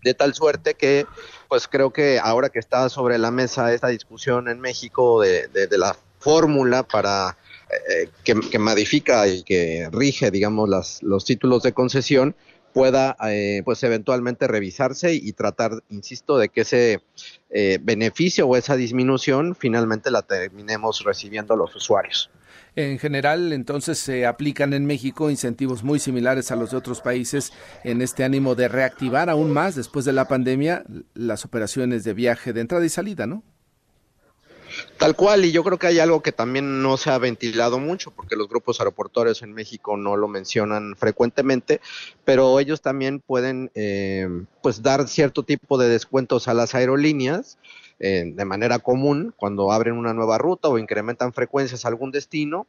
De tal suerte que, pues creo que ahora que está sobre la mesa esta discusión en México de, de, la fórmula para eh, que, que, modifica y que rige, digamos, las, los títulos de concesión, pueda eh, pues eventualmente revisarse y tratar, insisto, de que ese eh, beneficio o esa disminución finalmente la terminemos recibiendo los usuarios. En general, entonces se aplican en México incentivos muy similares a los de otros países en este ánimo de reactivar aún más después de la pandemia las operaciones de viaje de entrada y salida, ¿no? Tal cual, y yo creo que hay algo que también no se ha ventilado mucho, porque los grupos aeroportuarios en México no lo mencionan frecuentemente, pero ellos también pueden eh, pues dar cierto tipo de descuentos a las aerolíneas eh, de manera común cuando abren una nueva ruta o incrementan frecuencias a algún destino.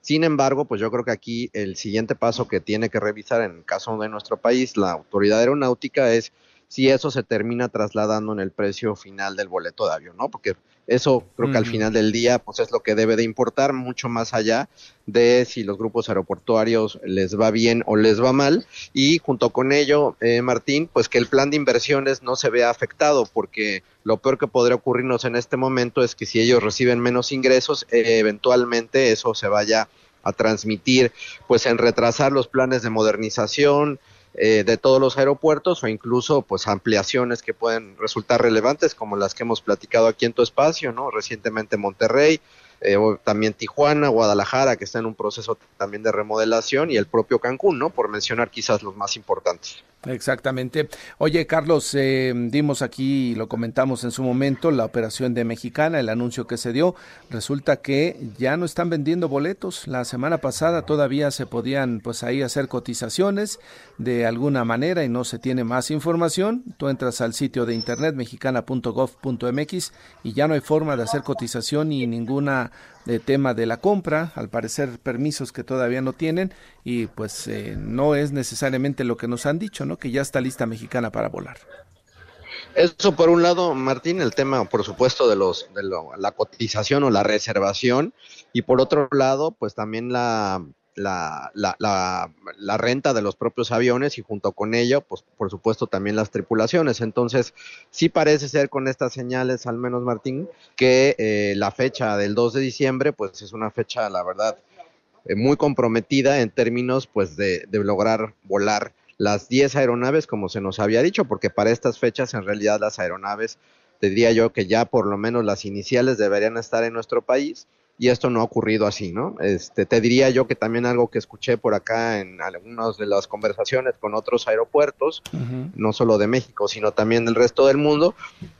Sin embargo, pues yo creo que aquí el siguiente paso que tiene que revisar en el caso de nuestro país la autoridad aeronáutica es si eso se termina trasladando en el precio final del boleto de avión, ¿no? Porque eso creo que al final del día pues es lo que debe de importar mucho más allá de si los grupos aeroportuarios les va bien o les va mal. Y junto con ello, eh, Martín, pues que el plan de inversiones no se vea afectado porque lo peor que podría ocurrirnos en este momento es que si ellos reciben menos ingresos, eh, eventualmente eso se vaya a transmitir pues en retrasar los planes de modernización, eh, de todos los aeropuertos o incluso pues ampliaciones que pueden resultar relevantes como las que hemos platicado aquí en tu espacio, ¿no? Recientemente Monterrey, eh, también Tijuana, Guadalajara, que está en un proceso también de remodelación, y el propio Cancún, ¿no? Por mencionar quizás los más importantes. Exactamente. Oye, Carlos, eh, dimos aquí, lo comentamos en su momento, la operación de Mexicana, el anuncio que se dio. Resulta que ya no están vendiendo boletos. La semana pasada todavía se podían, pues ahí hacer cotizaciones de alguna manera y no se tiene más información. Tú entras al sitio de internet mexicana.gov.mx y ya no hay forma de hacer cotización ni ninguna de tema de la compra, al parecer permisos que todavía no tienen y pues eh, no es necesariamente lo que nos han dicho, ¿no? Que ya está lista mexicana para volar. Eso por un lado, Martín, el tema, por supuesto, de los de la cotización o la reservación y por otro lado, pues también la la, la, la, renta de los propios aviones y junto con ello, pues por supuesto también las tripulaciones. Entonces, sí parece ser con estas señales, al menos Martín, que eh, la fecha del 2 de diciembre, pues es una fecha, la verdad, eh, muy comprometida en términos pues de, de lograr volar las 10 aeronaves como se nos había dicho, porque para estas fechas en realidad las aeronaves, te diría yo que ya por lo menos las iniciales deberían estar en nuestro país y esto no ha ocurrido así, ¿no? Este, te diría yo que también algo que escuché por acá en algunas de las conversaciones con otros aeropuertos, no solo de México, sino también del resto del mundo,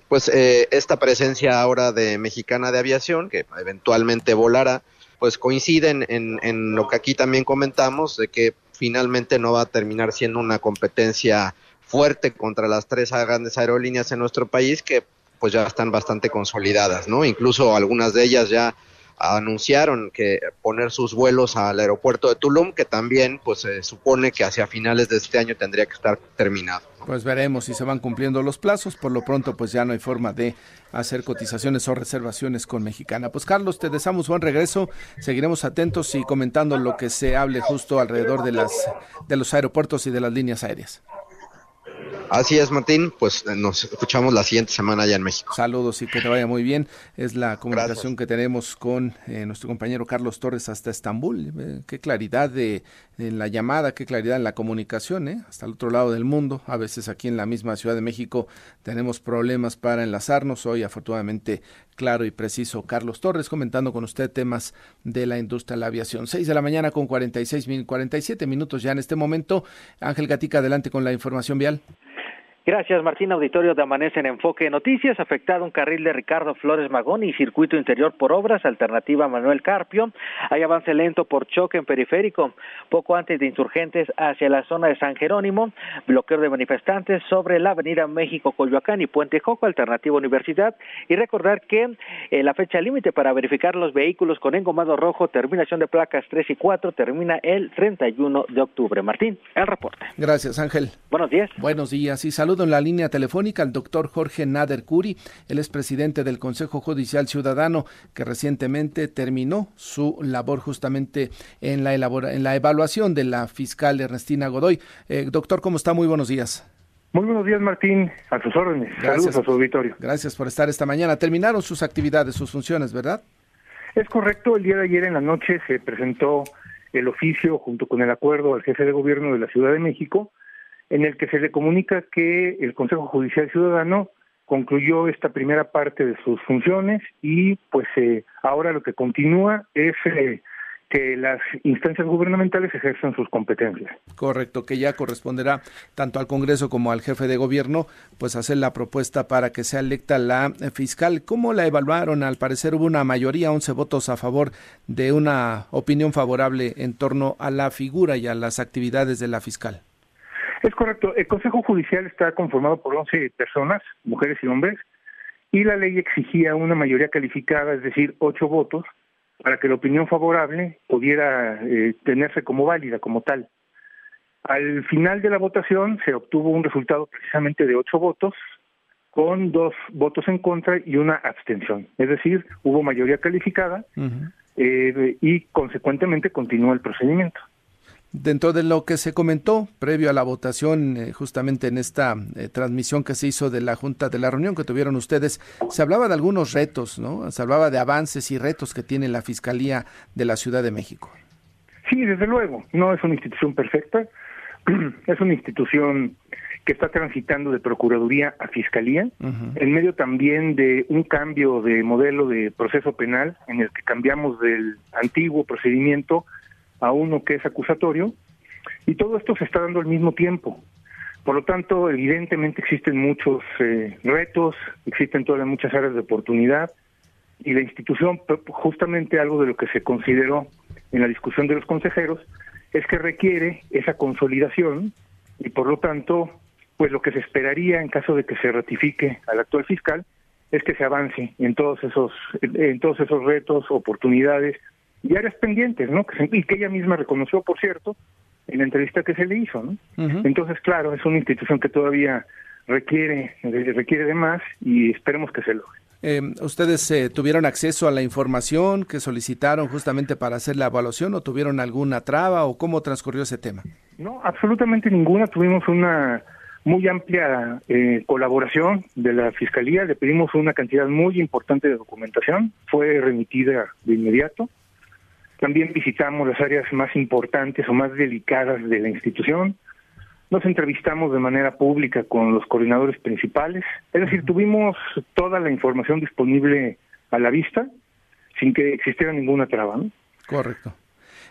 pues eh, esta presencia ahora de Mexicana de Aviación, que eventualmente volará, pues coinciden en, en lo que aquí también comentamos, de que finalmente no va a terminar siendo una competencia fuerte contra las tres grandes aerolíneas en nuestro país que pues ya están bastante consolidadas, ¿no? Incluso algunas de ellas ya anunciaron que poner sus vuelos al aeropuerto de Tulum, que también pues se supone que hacia finales de este año tendría que estar terminado. Pues veremos si se van cumpliendo los plazos, por lo pronto pues ya no hay forma de hacer cotizaciones o reservaciones con Mexicana. Pues Carlos, te deseamos buen regreso, seguiremos atentos y comentando lo que se hable justo alrededor de las de los aeropuertos y de las líneas aéreas. Así es, Martín. Pues eh, nos escuchamos la siguiente semana allá en México. Saludos y que te vaya muy bien. Es la comunicación que tenemos con eh, nuestro compañero Carlos Torres hasta Estambul. Eh, qué claridad de, en la llamada, qué claridad en la comunicación, ¿eh? hasta el otro lado del mundo. A veces aquí en la misma Ciudad de México tenemos problemas para enlazarnos. Hoy, afortunadamente, claro y preciso. Carlos Torres comentando con usted temas de la industria de la aviación. Seis de la mañana con 46, 47 minutos ya en este momento. Ángel Gatica, adelante con la información vial. Gracias, Martín. Auditorio de Amanece en Enfoque Noticias. Afectado un carril de Ricardo Flores Magón y circuito interior por obras. Alternativa Manuel Carpio. Hay avance lento por choque en periférico. Poco antes de insurgentes hacia la zona de San Jerónimo. Bloqueo de manifestantes sobre la avenida México Coyoacán y Puente Joco. Alternativa Universidad. Y recordar que eh, la fecha límite para verificar los vehículos con engomado rojo, terminación de placas 3 y 4, termina el 31 de octubre. Martín, el reporte. Gracias, Ángel. Buenos días. Buenos días y saludos en la línea telefónica al doctor Jorge Nader Curi. Él es presidente del Consejo Judicial Ciudadano que recientemente terminó su labor justamente en la, en la evaluación de la fiscal Ernestina Godoy. Eh, doctor, ¿cómo está? Muy buenos días. Muy buenos días, Martín. A sus órdenes. Saludos a su auditorio. Gracias por estar esta mañana. Terminaron sus actividades, sus funciones, ¿verdad? Es correcto. El día de ayer en la noche se presentó el oficio junto con el acuerdo al jefe de gobierno de la Ciudad de México en el que se le comunica que el Consejo Judicial Ciudadano concluyó esta primera parte de sus funciones y pues eh, ahora lo que continúa es eh, que las instancias gubernamentales ejerzan sus competencias. Correcto, que ya corresponderá tanto al Congreso como al jefe de gobierno, pues hacer la propuesta para que sea electa la fiscal. ¿Cómo la evaluaron? Al parecer hubo una mayoría, 11 votos a favor de una opinión favorable en torno a la figura y a las actividades de la fiscal. Es correcto. El Consejo Judicial está conformado por 11 personas, mujeres y hombres, y la ley exigía una mayoría calificada, es decir, ocho votos, para que la opinión favorable pudiera eh, tenerse como válida, como tal. Al final de la votación se obtuvo un resultado precisamente de ocho votos, con dos votos en contra y una abstención. Es decir, hubo mayoría calificada eh, y consecuentemente continuó el procedimiento. Dentro de lo que se comentó previo a la votación, eh, justamente en esta eh, transmisión que se hizo de la Junta de la reunión que tuvieron ustedes, se hablaba de algunos retos, ¿no? Se hablaba de avances y retos que tiene la Fiscalía de la Ciudad de México. Sí, desde luego, no es una institución perfecta, es una institución que está transitando de Procuraduría a Fiscalía, en medio también de un cambio de modelo de proceso penal en el que cambiamos del antiguo procedimiento a uno que es acusatorio, y todo esto se está dando al mismo tiempo. Por lo tanto, evidentemente existen muchos eh, retos, existen todavía muchas áreas de oportunidad, y la institución, justamente algo de lo que se consideró en la discusión de los consejeros, es que requiere esa consolidación y por lo tanto, pues lo que se esperaría en caso de que se ratifique al actual fiscal es que se avance en todos esos en todos esos retos, oportunidades y áreas pendientes, ¿no? Y que ella misma reconoció, por cierto, en la entrevista que se le hizo, ¿no? Entonces, claro, es una institución que todavía requiere, requiere de más y esperemos que se logre. Eh, ¿Ustedes eh, tuvieron acceso a la información que solicitaron justamente para hacer la evaluación o tuvieron alguna traba o cómo transcurrió ese tema? No, absolutamente ninguna. Tuvimos una muy amplia eh, colaboración de la Fiscalía. Le pedimos una cantidad muy importante de documentación. Fue remitida de inmediato. También visitamos las áreas más importantes o más delicadas de la institución. Nos entrevistamos de manera pública con los coordinadores principales. Es decir, tuvimos toda la información disponible a la vista sin que existiera ninguna traba. Correcto.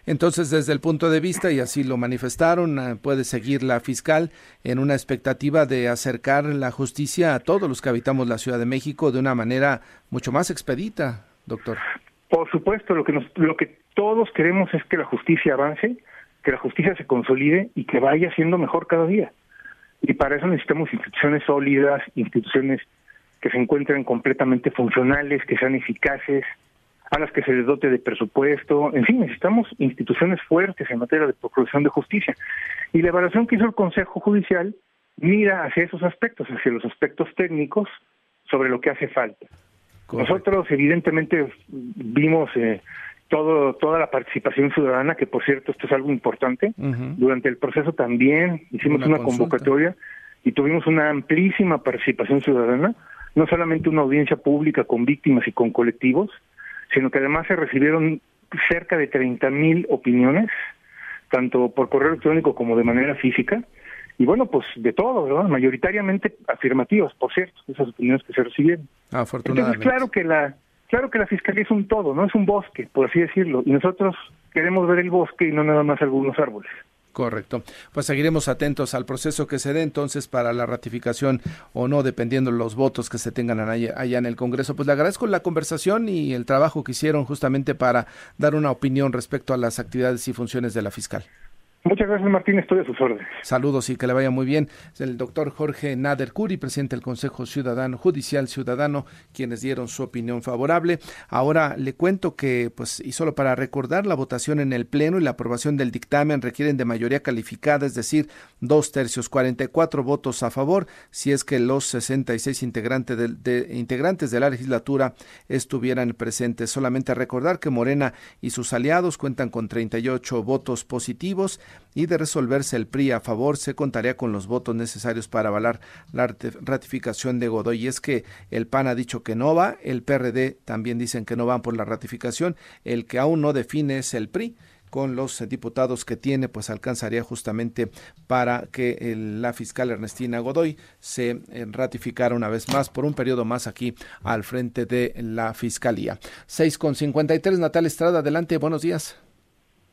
Entonces, desde el punto de vista, y así lo manifestaron, eh, puede seguir la fiscal en una expectativa de acercar la justicia a todos los que habitamos la Ciudad de México de una manera mucho más expedita, doctor. Por supuesto, lo que, nos, lo que todos queremos es que la justicia avance, que la justicia se consolide y que vaya siendo mejor cada día. Y para eso necesitamos instituciones sólidas, instituciones que se encuentren completamente funcionales, que sean eficaces, a las que se les dote de presupuesto, en fin, necesitamos instituciones fuertes en materia de procuración de justicia. Y la evaluación que hizo el Consejo Judicial mira hacia esos aspectos, hacia los aspectos técnicos sobre lo que hace falta. Nosotros evidentemente vimos eh, todo, toda la participación ciudadana, que por cierto esto es algo importante. Durante el proceso también hicimos una, convocatoria y tuvimos una amplísima participación ciudadana, no solamente una audiencia pública con víctimas y con colectivos, sino que además se recibieron cerca de 30 mil opiniones, tanto por correo electrónico como de manera física, y bueno, pues de todo, ¿verdad? Mayoritariamente afirmativas, por cierto, esas opiniones que se recibieron. Afortunadamente. Entonces, claro que la claro que la fiscalía es un todo, no es un bosque, por así decirlo, y nosotros queremos ver el bosque y no nada más algunos árboles. Correcto. Pues seguiremos atentos al proceso que se dé entonces para la ratificación o no, dependiendo los votos que se tengan allá, allá, en el Congreso. Pues le agradezco la conversación y el trabajo que hicieron justamente para dar una opinión respecto a las actividades y funciones de la fiscal. Muchas gracias, Martín. Estoy a sus órdenes. Saludos y que le vaya muy bien. Es el doctor Jorge Nader Curi, presidente del Consejo Ciudadano Judicial Ciudadano, quienes dieron su opinión favorable. Ahora le cuento que, pues, y solo para recordar, la votación en el Pleno y la aprobación del dictamen requieren de mayoría calificada, es decir, dos tercios, 44 votos a favor, si es que los 66 integrantes de, de, integrantes de la legislatura estuvieran presentes. Solamente recordar que Morena y sus aliados cuentan con 38 votos positivos y de resolverse el PRI a favor, se contaría con los votos necesarios para avalar la ratificación de Godoy. Y es que el PAN ha dicho que no va, el PRD también dicen que no van por la ratificación, el que aún no define es el PRI con los diputados que tiene, pues alcanzaría justamente para que la fiscal Ernestina Godoy se eh, ratificara una vez más por un periodo más aquí al frente de la fiscalía. 6 con 53, Natal Estrada, adelante, buenos días.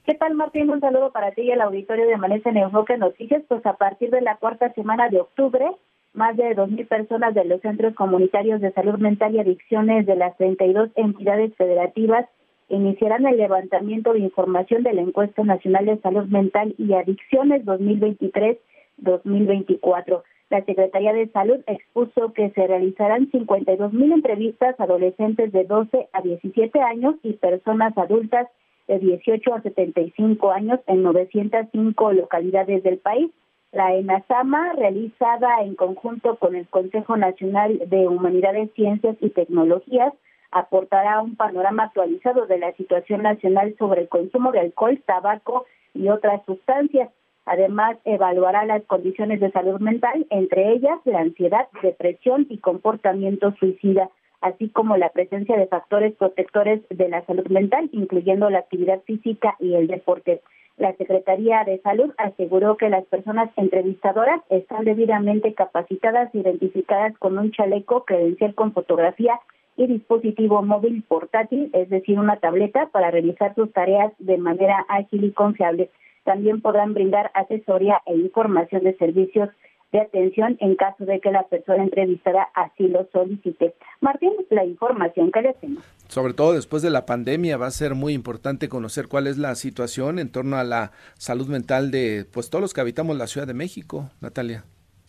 ¿Qué tal, Martín? Un saludo para ti y el auditorio de Amanece en Enfoque Noticias. Pues a partir de la cuarta semana de octubre, más de 2.000 personas de los centros comunitarios de salud mental y adicciones de las 32 entidades federativas iniciarán el levantamiento de información de la Encuesta Nacional de Salud Mental y Adicciones 2023-2024. La Secretaría de Salud expuso que se realizarán 52 mil entrevistas a adolescentes de 12 a 17 años y personas adultas de 18 a 75 años en 905 localidades del país. La ENASAMA, realizada en conjunto con el Consejo Nacional de Humanidades, Ciencias y Tecnologías, aportará un panorama actualizado de la situación nacional sobre el consumo de alcohol, tabaco y otras sustancias. Además, evaluará las condiciones de salud mental, entre ellas la ansiedad, depresión y comportamiento suicida así como la presencia de factores protectores de la salud mental, incluyendo la actividad física y el deporte. La Secretaría de Salud aseguró que las personas entrevistadoras están debidamente capacitadas, identificadas con un chaleco credencial con fotografía y dispositivo móvil portátil, es decir, una tableta para realizar sus tareas de manera ágil y confiable. También podrán brindar asesoría e información de servicios de atención en caso de que la persona entrevistada así lo solicite. Martín, la información que le tengo. Sobre todo después de la pandemia va a ser muy importante conocer cuál es la situación en torno a la salud mental de pues todos los que habitamos la Ciudad de México, Natalia.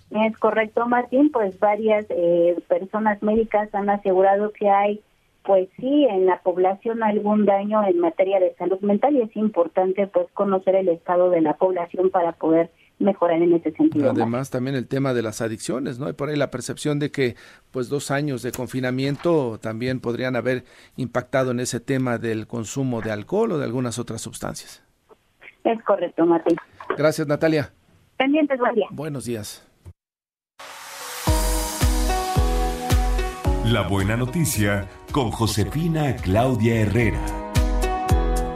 Es correcto, Martín, pues varias eh, personas médicas han asegurado que hay pues sí, en la población algún daño en materia de salud mental y es importante pues conocer el estado de la población para poder mejorar en ese sentido. Además, también el tema de las adicciones, ¿no? Y por ahí la percepción de que, pues, dos años de confinamiento también podrían haber impactado en ese tema del consumo de alcohol o de algunas otras sustancias. Es correcto, Martín. Gracias, Natalia. Pendientes, buen día. Buenos días. La buena noticia con Josefina Claudia Herrera.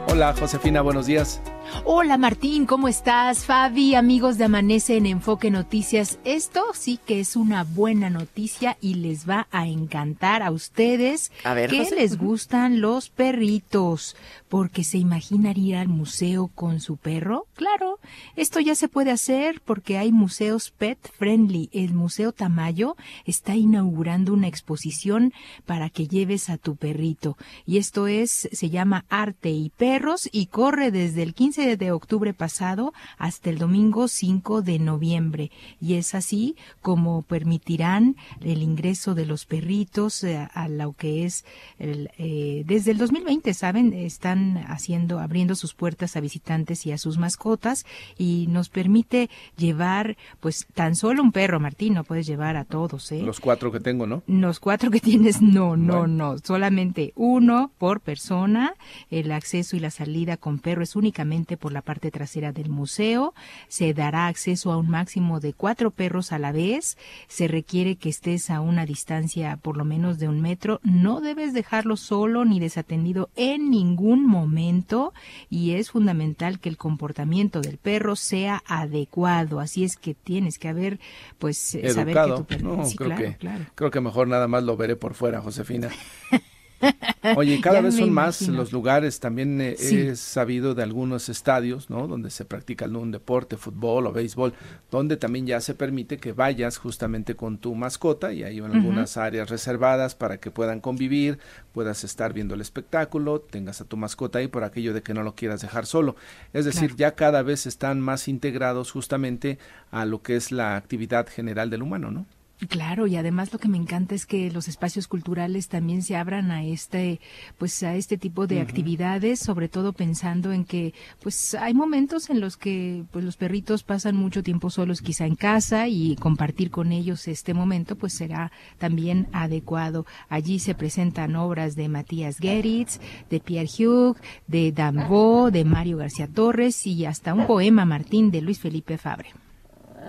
Hola, Josefina, buenos días. Hola Martín, ¿cómo estás? Fabi, amigos de Amanece en Enfoque Noticias. Esto sí que es una buena noticia y les va a encantar a ustedes a ver, que les gustan los perritos, porque se imaginan ir al museo con su perro. Claro, esto ya se puede hacer porque hay museos pet friendly. El Museo Tamayo está inaugurando una exposición para que lleves a tu perrito y esto es se llama Arte y Perros y corre desde el 15 de octubre pasado hasta el domingo 5 de noviembre. Y es así como permitirán el ingreso de los perritos eh, a lo que es el, eh, desde el 2020, ¿saben? Están haciendo, abriendo sus puertas a visitantes y a sus mascotas y nos permite llevar, pues, tan solo un perro, Martín, no puedes llevar a todos, ¿eh? Los cuatro que tengo, ¿no? Los cuatro que tienes, no, no, no, solamente uno por persona. El acceso y la salida con perro es únicamente por la parte trasera del museo. Se dará acceso a un máximo de cuatro perros a la vez. Se requiere que estés a una distancia por lo menos de un metro. No debes dejarlo solo ni desatendido en ningún momento y es fundamental que el comportamiento del perro sea adecuado. Así es que tienes que haber, pues, Educado. saber que tu perro... No, Sí, creo, claro, que, claro. creo que mejor nada más lo veré por fuera, Josefina. Oye, cada vez son más los lugares, también eh, Sí. he sabido de algunos estadios, ¿no? Donde se practica algún deporte, fútbol o béisbol, donde también ya se permite que vayas justamente con tu mascota y hay algunas áreas reservadas para que puedan convivir, puedas estar viendo el espectáculo, tengas a tu mascota ahí por aquello de que no lo quieras dejar solo. Es decir, Claro. ya cada vez están más integrados justamente a lo que es la actividad general del humano, ¿no? Claro, y además lo que me encanta es que los espacios culturales también se abran a este, pues a este tipo de actividades, sobre todo pensando en que, pues hay momentos en los que, pues los perritos pasan mucho tiempo solos, quizá en casa, y compartir con ellos este momento, pues será también adecuado. Allí se presentan obras de Matías Geritz, de Pierre Hugh, de Dambo, de Mario García Torres y hasta un poema Martín de Luis Felipe Fabre.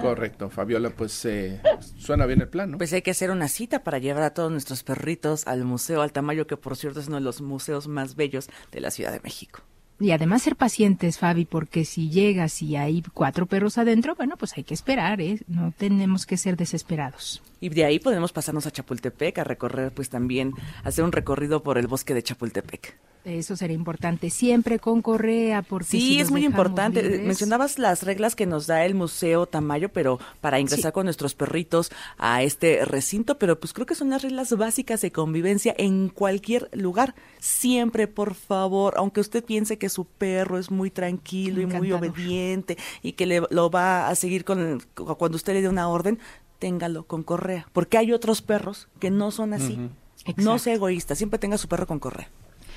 Correcto, Fabiola, pues eh, suena bien el plan, ¿no? Pues hay que hacer una cita para llevar a todos nuestros perritos al Museo Altamayo, que por cierto es uno de los museos más bellos de la Ciudad de México. Y además ser pacientes, Fabi, porque si llegas y hay cuatro perros adentro, bueno, pues hay que esperar, ¿eh? No tenemos que ser desesperados. Y de ahí podemos pasarnos a Chapultepec a recorrer, pues también hacer un recorrido por el bosque de Chapultepec. Eso sería importante, siempre con correa, porque sí, es muy importante. Mencionabas las reglas que nos da el Museo Tamayo, pero para ingresar con nuestros perritos a este recinto, pero pues creo que son las reglas básicas de convivencia en cualquier lugar. Siempre, por favor, aunque usted piense que su perro es muy tranquilo y muy obediente y que le, lo va a seguir con cuando usted le dé una orden, téngalo con correa, porque hay otros perros que no son así. No sea egoísta, siempre tenga su perro con correa.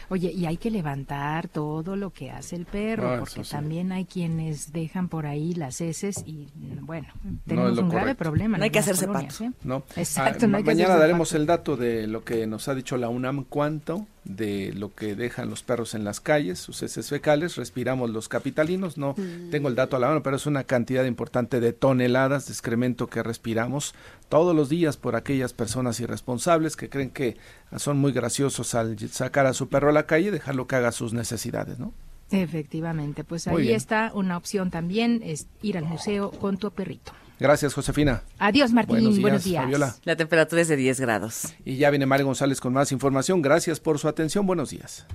Oye, y hay que levantar todo lo que hace el perro, ah, porque también hay quienes dejan por ahí las heces y, bueno, tenemos un grave problema. No hay que hacerse pato. ¿eh? No. Exacto. Ah, mañana daremos el dato de lo que nos ha dicho la UNAM, cuánto de lo que dejan los perros en las calles, sus heces fecales, respiramos los capitalinos, no mm. tengo el dato a la mano, pero es una cantidad importante de toneladas de excremento que respiramos todos los días por aquellas personas irresponsables que creen que son muy graciosos al sacar a su perro a la calle y dejarlo que haga sus necesidades, ¿no? Efectivamente, pues ahí está una opción también, es ir al museo con tu perrito. Gracias, Josefina. Adiós, Martín. Buenos días. La temperatura es de 10 grados. Y ya viene Mario González con más información. Gracias por su atención. Buenos días.